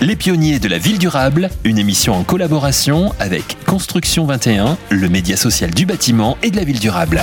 Les pionniers de la ville durable, une émission en collaboration avec Construction 21, le média social du bâtiment et de la ville durable.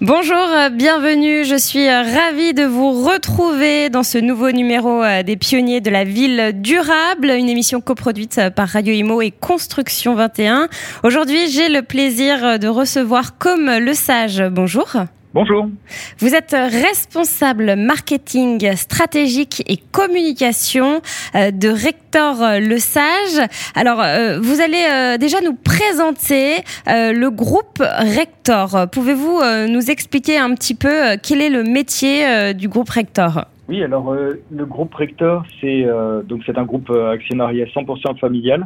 Bonjour, euh, bienvenue. Je suis euh, ravie de vous retrouver dans ce nouveau numéro euh, des pionniers de la ville durable, une émission coproduite par Radio Imo et Construction 21. Aujourd'hui, j'ai le plaisir de recevoir Comme le Sage. Bonjour. Bonjour. Vous êtes responsable marketing stratégique et communication euh, de Rector Le Sage. Alors, euh, vous allez euh, déjà nous présenter le groupe Rector. Pouvez-vous nous expliquer un petit peu quel est le métier du groupe Rector? Oui, alors le groupe Rector, c'est donc c'est un groupe actionnariat 100% familial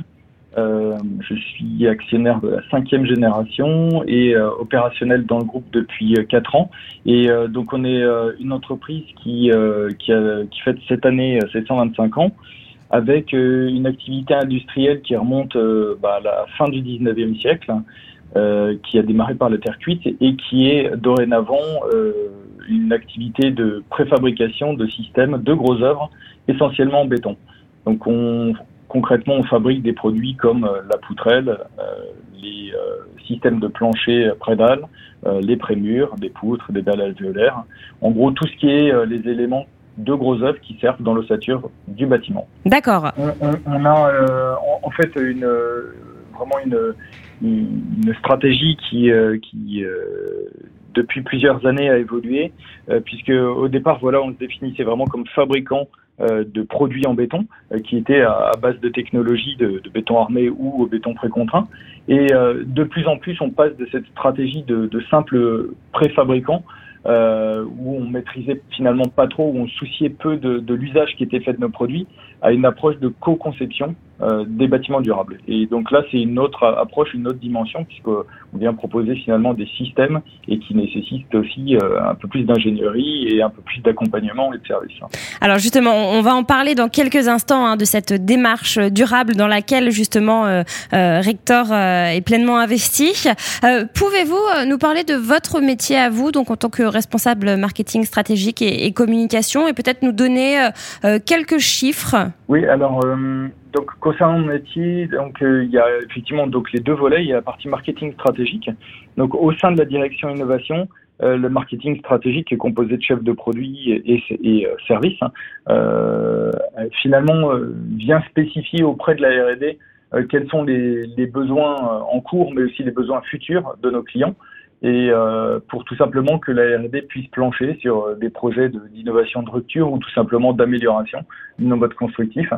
euh, je suis actionnaire de la cinquième génération et euh, opérationnel dans le groupe depuis euh, quatre ans. Et donc on est une entreprise qui, qui, fête cette année ses 125 ans avec une activité industrielle qui remonte bah, à la fin du 19e siècle, qui a démarré par la terre cuite et qui est dorénavant une activité de préfabrication de systèmes de gros œuvres, essentiellement en béton. Donc on, concrètement, on fabrique des produits comme euh, la poutrelle, euh, les euh, systèmes de plancher prédales, les prémurs, des poutres, des dalles alvéolaires. En gros, tout ce qui est les éléments de gros œuvres qui servent dans l'ossature du bâtiment. D'accord. On, a en fait une, vraiment une, une, stratégie qui, qui depuis plusieurs années a évolué, puisque au départ, voilà, on se définissait vraiment comme fabricant euh, de produits en béton euh, qui étaient à, base de technologie de, béton armé ou au béton précontraint. Et euh, de plus en plus, on passe de cette stratégie de, de simple préfabricant euh, où on maîtrisait finalement pas trop, où on souciait peu de, de l'usage qui était fait de nos produits, à une approche de co-conception euh, des bâtiments durables. Et donc là, c'est une autre approche, une autre dimension, puisqu'on vient proposer finalement des systèmes et qui nécessitent aussi euh, un peu plus d'ingénierie et un peu plus d'accompagnement et de services. Alors justement, on va en parler dans quelques instants hein, de cette démarche durable dans laquelle justement euh, Rector est pleinement investi. Pouvez-vous nous parler de votre métier à vous, donc en tant que responsable marketing stratégique et, et communication, et peut-être nous donner quelques chiffres? Oui, alors donc concernant mon métier, donc euh, il y a effectivement donc les deux volets. Il y a la partie marketing stratégique. Donc au sein de la direction innovation, euh, le marketing stratégique est composé de chefs de produits et, et, services. Hein. finalement, vient spécifier auprès de la R&D quels sont les, besoins en cours, mais aussi les besoins futurs de nos clients et euh, pour tout simplement que la R&D puisse plancher sur euh, des projets d'innovation de, rupture ou tout simplement d'amélioration de nos modes constructifs euh,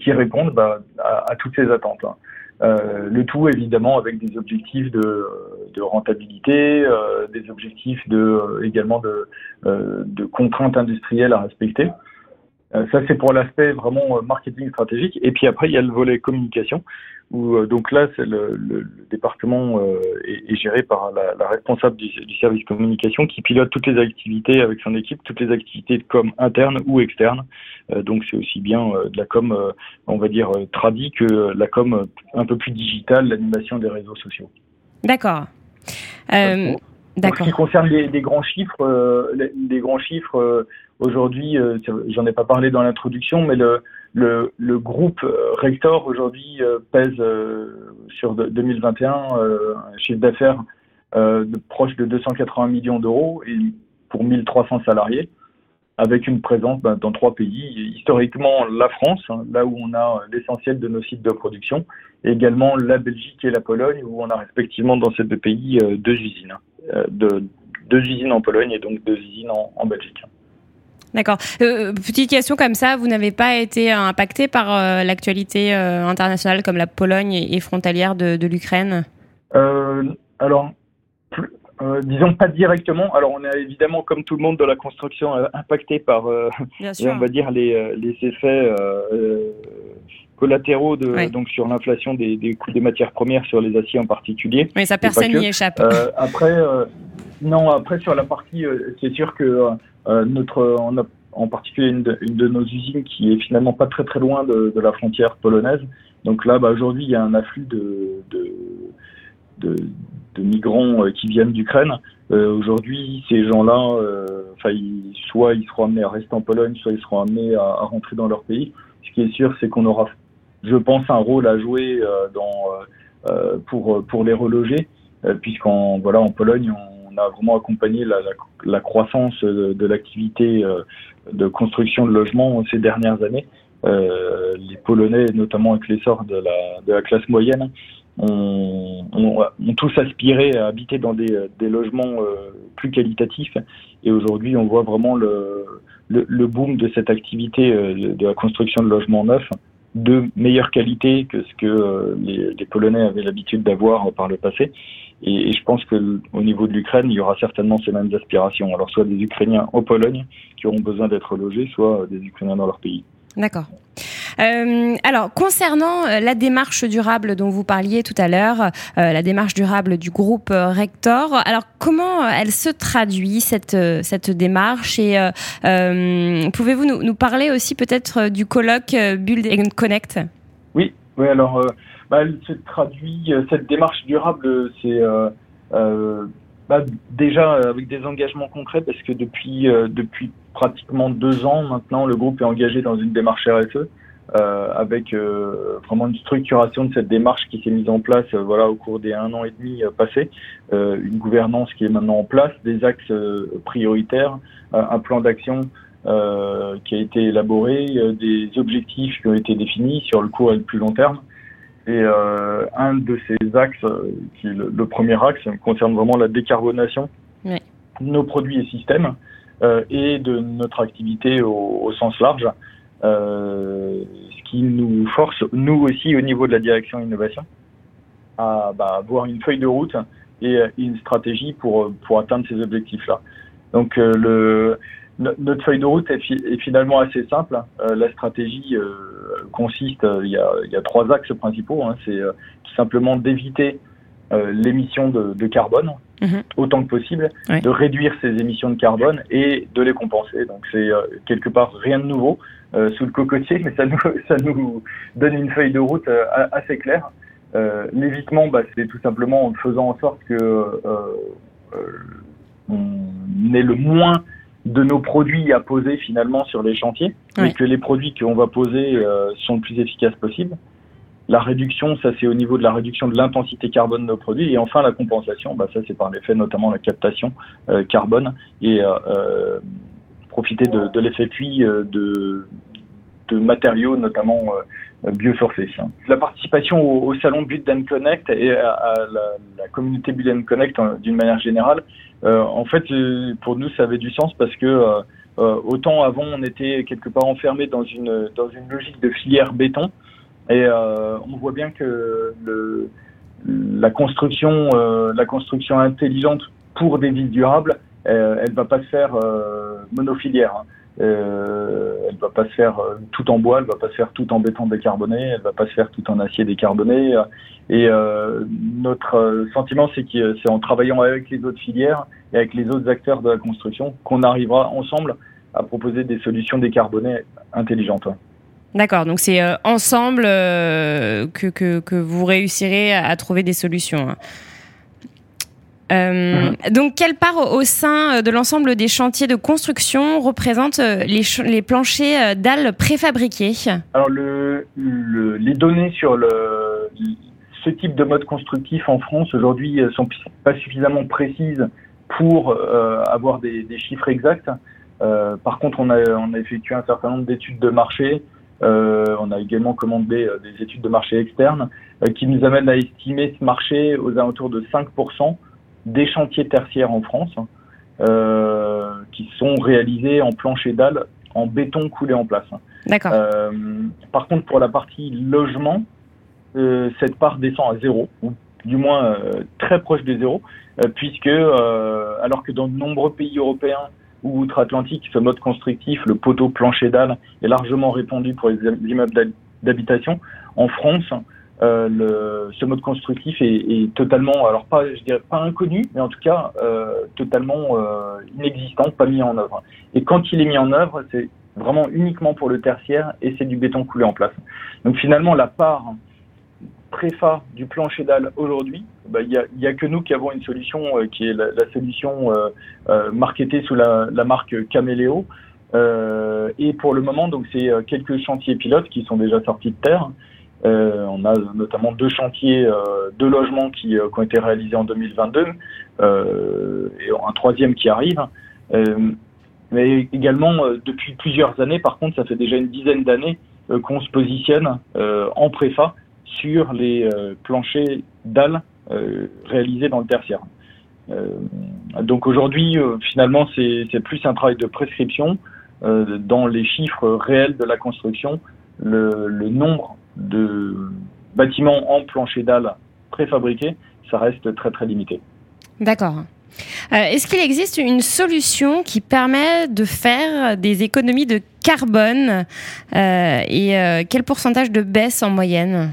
qui répondent bah, à, toutes ces attentes. Hein. Euh, le tout évidemment avec des objectifs de, de rentabilité, euh, des objectifs de également de, de contraintes industrielles à respecter. Ça c'est pour l'aspect vraiment marketing stratégique. Et puis après il y a le volet communication où euh, donc là, c'est le, le, département euh, est, est, géré par la, la responsable du, du, service communication qui pilote toutes les activités avec son équipe, toutes les activités de com interne ou externe. Euh, donc c'est aussi bien de la com, on va dire tradie que la com un peu plus digitale, l'animation des réseaux sociaux. D'accord. Euh. En ce qui concerne les, les grands chiffres, les, les, grands chiffres aujourd'hui, j'en ai pas parlé dans l'introduction, mais le, le, le groupe euh, Rector aujourd'hui euh, pèse euh, sur 2021 un chiffre d'affaires de proche de 280 millions d'euros et pour 1300 salariés avec une présence ben, dans trois pays. Historiquement, la France, hein, là où on a l'essentiel de nos sites de production, et également la Belgique et la Pologne, où on a respectivement dans ces deux pays deux usines. De, deux usines en Pologne et donc deux usines en, en Belgique. D'accord. Euh, petite question comme ça, vous n'avez pas été impacté par euh, l'actualité euh, internationale comme la Pologne et, frontalière de, de l'Ukraine? Alors, disons pas directement. Alors, on est évidemment, comme tout le monde de la construction, impacté par, on va dire, les, les effets collatéraux de, donc sur l'inflation des, des, coûts des matières premières, sur les aciers en particulier. Mais ça, personne n'y échappe. après, non, après sur la partie, c'est sûr que euh, notre, on a en particulier une de, une de, nos usines qui est finalement pas très très loin de, de la frontière polonaise. Donc là, bah, aujourd'hui, il y a un afflux de, de, de, migrants qui viennent d'Ukraine. Aujourd'hui, ces gens-là, enfin, soit ils seront amenés à rester en Pologne, soit ils seront amenés à, à rentrer dans leur pays. Ce qui est sûr, c'est qu'on aura, je pense, un rôle à jouer dans, pour, pour les reloger, puisqu'en voilà, en Pologne, on a vraiment accompagné la, la, la croissance de, l'activité de construction de logements ces dernières années. Euh, les Polonais, notamment avec l'essor de la, de la classe moyenne, ont, ont, tous aspiré à habiter dans des, des logements euh, plus qualitatifs. Et aujourd'hui, on voit vraiment le, le, le, boom de cette activité euh, de la construction de logements neufs de meilleure qualité que ce que les, les Polonais avaient l'habitude d'avoir par le passé. Et, et, je pense que au niveau de l'Ukraine, il y aura certainement ces mêmes aspirations. Alors soit des Ukrainiens en Pologne qui auront besoin d'être logés, soit des Ukrainiens dans leur pays. D'accord. Euh, alors, concernant euh, la démarche durable dont vous parliez tout à l'heure, euh, la démarche durable du groupe Rector, alors comment elle se traduit cette cette démarche et pouvez-vous nous, nous, parler aussi peut-être du colloque Build and Connect? Oui, oui. Alors, bah, elle se traduit cette démarche durable, c'est bah, déjà avec des engagements concrets parce que depuis depuis pratiquement deux ans maintenant, le groupe est engagé dans une démarche RSE. Euh, avec euh, vraiment une structuration de cette démarche qui s'est mise en place euh, voilà au cours des un an et demi passés, une gouvernance qui est maintenant en place, des axes prioritaires, un plan d'action qui a été élaboré, des objectifs qui ont été définis sur le court et le plus long terme. Et un de ces axes, qui est le, premier axe, concerne vraiment la décarbonation de nos produits et systèmes et de notre activité au, au sens large. Euh, ce qui nous force, nous aussi, au niveau de la direction innovation, à bah, avoir une feuille de route et une stratégie pour, pour atteindre ces objectifs-là. Donc, euh, le, notre feuille de route est, est finalement assez simple. Euh, la stratégie euh, consiste, il y, a, il y, a, trois axes principaux. Hein. C'est tout simplement d'éviter l'émission de, de, carbone mhm. autant que possible, de réduire ces émissions de carbone et de les compenser. Donc c'est quelque part rien de nouveau. Euh, sous le cocotier, mais ça nous, ça nous donne une feuille de route euh, assez claire. Euh, L'évitement, bah, c'est tout simplement en faisant en sorte que euh, on ait le moins de nos produits à poser finalement sur les chantiers, et que les produits qu'on va poser sont le plus efficaces possible. La réduction, ça c'est au niveau de la réduction de l'intensité carbone de nos produits. Et enfin, la compensation, bah, ça c'est par l'effet notamment la captation carbone et euh, profiter de, de l'effet puits de, de matériaux, notamment euh, biosourcés. La participation au, salon Build and Connect et à, la, communauté Build and Connect euh, d'une manière générale, euh, en fait, pour nous, ça avait du sens parce que autant avant, on était quelque part enfermé dans une dans une logique de filière béton, et on voit bien que la construction la construction intelligente pour des villes durables, elle va pas se faire monofilière. Hein. Euh, elle va pas se faire euh, tout en bois, elle va pas se faire tout en béton décarboné, elle va pas se faire tout en acier décarboné. Et euh, notre euh, sentiment, c'est que en travaillant avec les autres filières et avec les autres acteurs de la construction qu'on arrivera ensemble à proposer des solutions décarbonées intelligentes. D'accord, donc c'est ensemble que, vous réussirez à trouver des solutions. Hein. Euh. Donc, quelle part au sein de l'ensemble des chantiers de construction représente euh, les, planchers euh, dalles préfabriqués Alors, le, les données sur ce type de mode constructif en France aujourd'hui sont pas suffisamment précises pour avoir des, chiffres exacts. par contre, on a, on a effectué un certain nombre d'études de marché. on a également commandé des études de marché externes qui nous amènent à estimer ce marché aux alentours de 5% des chantiers tertiaires en France hein, euh, qui sont réalisés en plancher dalle en béton coulé en place. Hein. D'accord. Euh, par contre, pour la partie logement, euh, cette part descend à zéro, ou du moins euh, très proche de zéro, euh, puisque alors que dans de nombreux pays européens ou outre-Atlantique, ce mode constructif, le poteau plancher dalle, est largement répandu pour les immeubles d'habitation, en France, euh, le, ce mode constructif est, est, totalement, alors pas, je dirais pas inconnu, mais en tout cas euh, totalement euh, inexistant, pas mis en œuvre. Et quand il est mis en œuvre, c'est vraiment uniquement pour le tertiaire et c'est du béton coulé en place. Donc finalement, la part préfa du plancher dalle aujourd'hui, bah, il n'y a, que nous qui avons une solution qui est la, solution marketée sous la, la marque Caméléo. et pour le moment, donc c'est quelques chantiers pilotes qui sont déjà sortis de terre. Euh, on a notamment deux chantiers euh, de logements qui, euh, qui, ont été réalisés en 2022 et un troisième qui arrive. mais également, depuis plusieurs années, par contre, ça fait déjà une dizaine d'années qu'on se positionne en préfa sur les planchers dalles réalisés dans le tertiaire. donc aujourd'hui, finalement, c'est plus un travail de prescription dans les chiffres réels de la construction. Le nombre de bâtiments en plancher dalle préfabriqués, ça reste très très limité. D'accord. Euh, est-ce qu'il existe une solution qui permet de faire des économies de carbone euh, et euh, quel pourcentage de baisse en moyenne?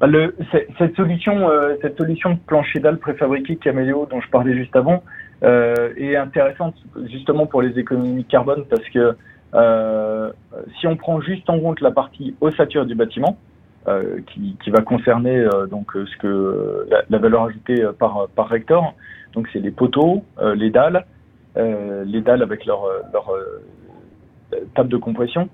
Bah, le, cette, solution, cette solution de plancher dalle préfabriqué Caméléo dont je parlais juste avant est intéressante justement pour les économies de carbone parce que si on prend juste en compte la partie ossature du bâtiment, euh, qui, va concerner euh, donc ce que la, la, valeur ajoutée par par rector. Donc c'est les poteaux, les dalles, les dalles avec leur leur table de compression.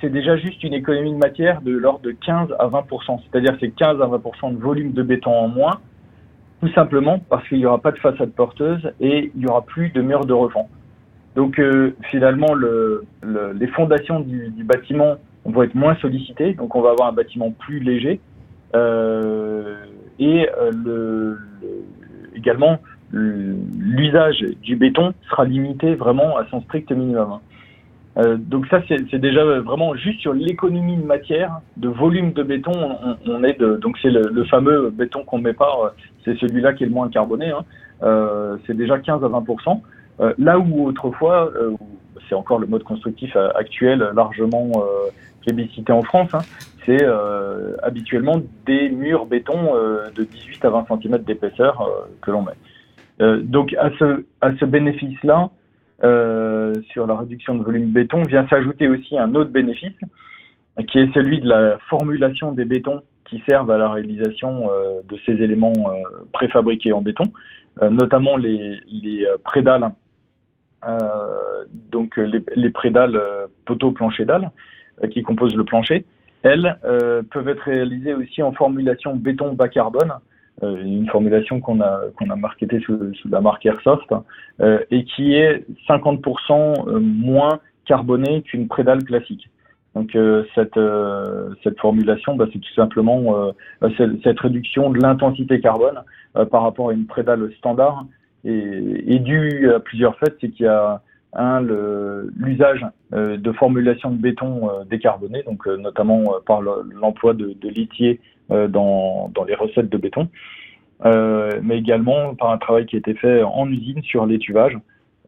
c'est déjà juste une économie de matière de l'ordre de 15 à 20% c'est-à-dire c'est 15 à 20 de volume de béton en moins, tout simplement parce qu'il n'y aura pas de façade porteuse et il n'y aura plus de murs de refend. Donc euh, finalement, le, le, les fondations du, du, bâtiment vont être moins sollicitées, donc on va avoir un bâtiment plus léger. Euh, et euh, le, également, l'usage du béton sera limité vraiment à son strict minimum. Euh, donc ça, c'est déjà vraiment juste sur l'économie de matière, de volume de béton, on, on est de, donc c'est le, le, fameux béton qu'on met pas, c'est celui-là qui est le moins carboné. Hein. Euh, c'est déjà 15 à 20 euh, là où autrefois, euh, c'est encore le mode constructif euh, actuel largement plébiscité en France, hein, c'est habituellement des murs béton de 18 à 20 cm d'épaisseur que l'on met. donc à ce, à ce bénéfice-là, sur la réduction de volume béton, vient s'ajouter aussi un autre bénéfice, qui est celui de la formulation des bétons qui servent à la réalisation de ces éléments préfabriqués en béton, notamment les, les prédales euh, donc les, les prédales euh, poteaux plancher dalle euh, qui composent le plancher, elles peuvent être réalisées aussi en formulation béton bas carbone, une formulation qu'on a qu'on a marketée sous, sous, la marque Airsoft et qui est 50% moins carbonée qu'une prédale classique. Donc cette cette formulation, bah, c'est tout simplement cette réduction de l'intensité carbone par rapport à une prédale standard est, est dû à plusieurs faits. C'est qu'il y a un l'usage euh, de formulation de béton euh, décarboné, donc euh, notamment par l'emploi de, de litier dans, les recettes de béton, mais également par un travail qui a été fait en usine sur l'étuvage.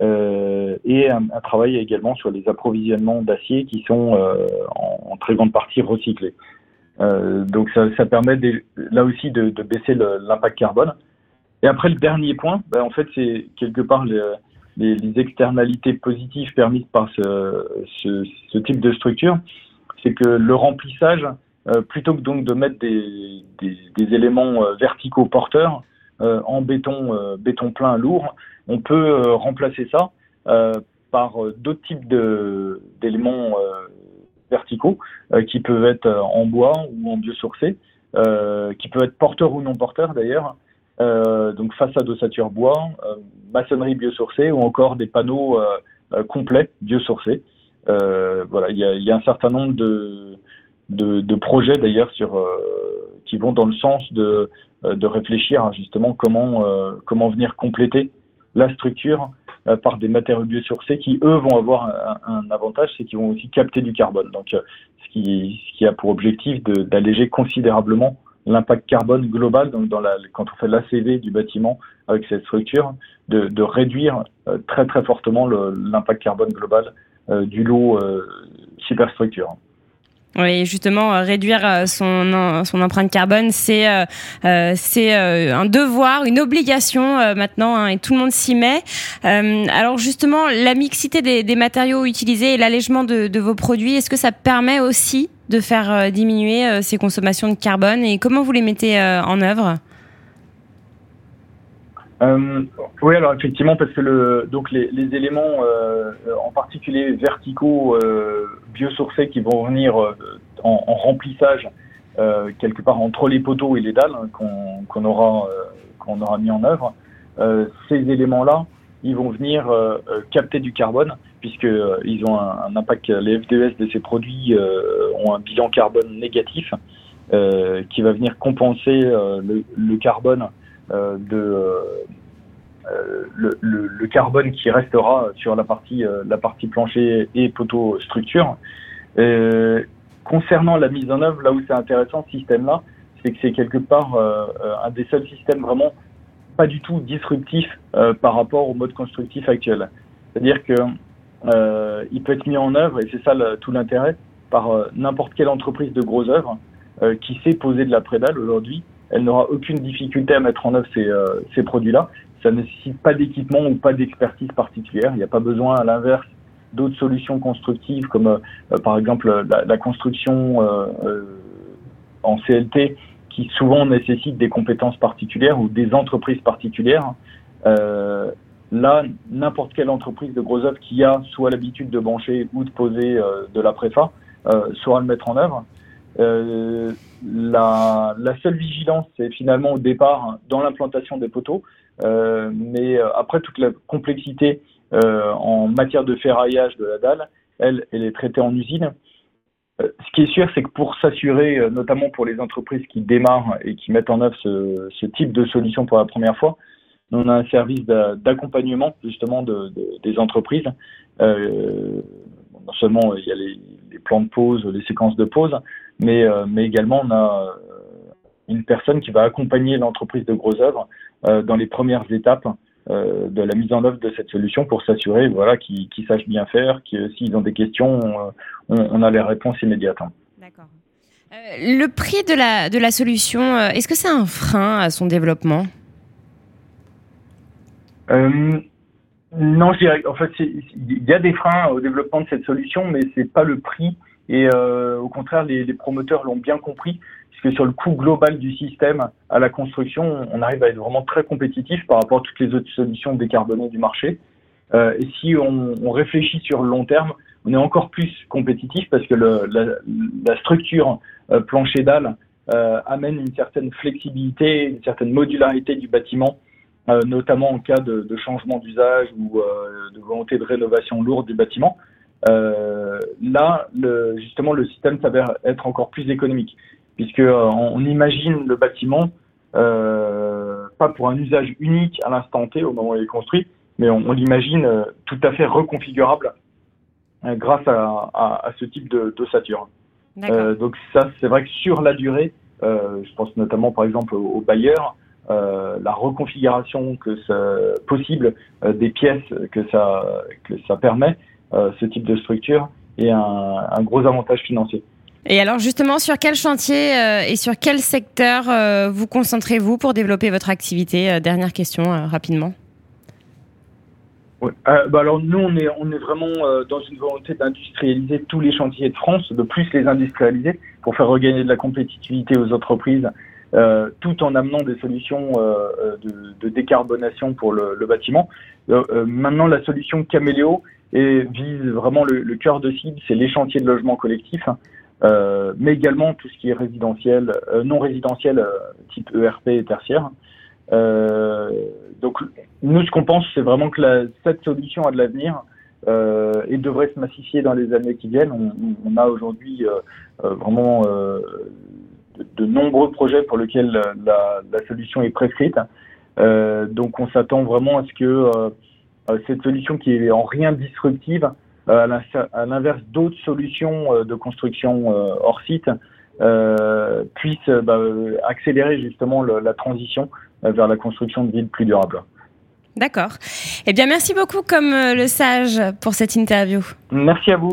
Euh, et un, travail également sur les approvisionnements d'acier qui sont euh, en, très grande partie recyclés. Euh, donc ça, permet là aussi de baisser l'impact carbone. Et après, le dernier point, ben, en fait, c'est quelque part les, externalités positives permises par ce, type de structure. C'est que le remplissage, euh, plutôt que donc de mettre des, éléments euh, verticaux porteurs euh, en béton, béton plein lourd, on peut remplacer ça par d'autres types d'éléments verticaux qui peuvent être en bois ou en biosourcé, qui peuvent être porteurs ou non porteurs d'ailleurs, donc façade ossature bois, euh, maçonnerie biosourcée ou encore des panneaux euh, complets biosourcés. voilà, il y a, y a, un certain nombre de, de, de projets d'ailleurs sur qui vont dans le sens de, de réfléchir justement comment comment venir compléter la structure par des matériaux biosourcés qui, eux, vont avoir un, un avantage, c'est qu'ils vont aussi capter du carbone. Donc, ce, qui, ce qui a pour objectif d'alléger considérablement l'impact carbone global, donc dans la, quand on fait l'ACV du bâtiment avec cette structure, de, de réduire euh, très très fortement l'impact carbone global euh, du lot euh, superstructure. Oui, justement, réduire son, son empreinte carbone, c'est c'est un devoir, une obligation maintenant, hein, et tout le monde s'y met. alors justement, la mixité des, des matériaux utilisés et l'allègement de, de, vos produits, est-ce que ça permet aussi de faire diminuer ces consommations de carbone et comment vous les mettez en œuvre? Euh, oui, alors effectivement, parce que le, donc les, les éléments, euh, en particulier verticaux, euh, biosourcés, qui vont venir euh, en, en, remplissage euh, quelque part entre les poteaux et les dalles hein, qu'on aura qu'on aura mis en œuvre, ces éléments-là, ils vont venir capter du carbone puisque ils ont un, un, impact. Les FDS de ces produits ont un bilan carbone négatif qui va venir compenser le, le, carbone de euh, le, le, carbone qui restera sur la partie euh, la partie plancher et poteau structure. concernant la mise en œuvre, là où c'est intéressant ce système-là, c'est que c'est quelque part un des seuls systèmes vraiment pas du tout disruptif par rapport au mode constructif actuel. C'est-à-dire que euh, il peut être mis en œuvre, et c'est ça tout l'intérêt, par n'importe quelle entreprise de gros œuvres qui sait poser de la prédale aujourd'hui elle n'aura aucune difficulté à mettre en œuvre ces, euh, ces produits-là. Ça ne nécessite pas d'équipement ou pas d'expertise particulière. Il n'y a pas besoin, à l'inverse, d'autres solutions constructives comme euh, par exemple la, construction euh, en CLT qui souvent nécessite des compétences particulières ou des entreprises particulières. Euh, là, n'importe quelle entreprise de gros œuvres qui a soit l'habitude de brancher ou de poser euh, de la préfa euh, saura le mettre en œuvre. Euh, la, seule vigilance, c'est finalement au départ dans l'implantation des poteaux, euh, mais euh, après toute la complexité en matière de ferraillage de la dalle, elle, est traitée en usine. Ce qui est sûr, c'est que pour s'assurer, notamment pour les entreprises qui démarrent et qui mettent en œuvre ce, type de solution pour la première fois, on a un service d'accompagnement justement de, de, des entreprises. Non seulement il y a les, les, plans de pause, les séquences de pause, mais, euh, mais également on a euh, une personne qui va accompagner l'entreprise de gros œuvres euh, dans les premières étapes de la mise en œuvre de cette solution pour s'assurer voilà, qu'ils qu sachent bien faire, que s'ils ont des questions, on, on, a les réponses immédiates. D'accord. Euh, le prix de la, de la solution, est-ce que c'est un frein à son développement? Euh, Non, je dirais, en fait, il y a des freins au développement de cette solution, mais c'est pas le prix et euh, au contraire, les, les promoteurs l'ont bien compris, puisque sur le coût global du système à la construction, on arrive à être vraiment très compétitif par rapport à toutes les autres solutions décarbonées du marché. Euh, et si on, on, réfléchit sur le long terme, on est encore plus compétitif parce que le, la, la, structure euh, plancher dalle euh, amène une certaine flexibilité, une certaine modularité du bâtiment, euh, notamment en cas de, de changement d'usage ou euh, de volonté de rénovation lourde du bâtiment. Euh, là, le, justement, le système s'avère être encore plus économique, puisque euh, on imagine le bâtiment euh, pas pour un usage unique à l'instant T au moment où il est construit, mais on, on l'imagine tout à fait reconfigurable grâce à, à, à, ce type de d'ossature. donc ça, c'est vrai que sur la durée, je pense notamment par exemple aux, aux bailleurs, la reconfiguration que ça, possible des pièces que ça que ça permet ce type de structure et un, un, gros avantage financier. Et alors justement, sur quel chantier euh, et sur quel secteur euh, vous concentrez-vous pour développer votre activité euh, Dernière question euh, rapidement. Ouais. Bah alors nous, on est, on est vraiment dans une volonté d'industrialiser tous les chantiers de France, de plus les industrialiser pour faire regagner de la compétitivité aux entreprises, tout en amenant des solutions de, de, décarbonation pour le, le bâtiment. maintenant, la solution Caméléo, et vise vraiment le, le cœur de cible, c'est les chantiers de logement collectif, euh, mais également tout ce qui est résidentiel, euh, non résidentiel, euh, type ERP et tertiaire. Euh, donc nous, ce qu'on pense, c'est vraiment que la, cette solution a de l'avenir euh, et devrait se massifier dans les années qui viennent. On, on a aujourd'hui vraiment de, de, nombreux projets pour lesquels la, la solution est prescrite. donc on s'attend vraiment à ce que euh, cette solution qui est en rien disruptive, euh, à l'inverse d'autres solutions euh, de construction hors site, puisse bah, accélérer justement le, la transition vers la construction de villes plus durables. D'accord. Eh bien, merci beaucoup, comme le sage, pour cette interview. Merci à vous.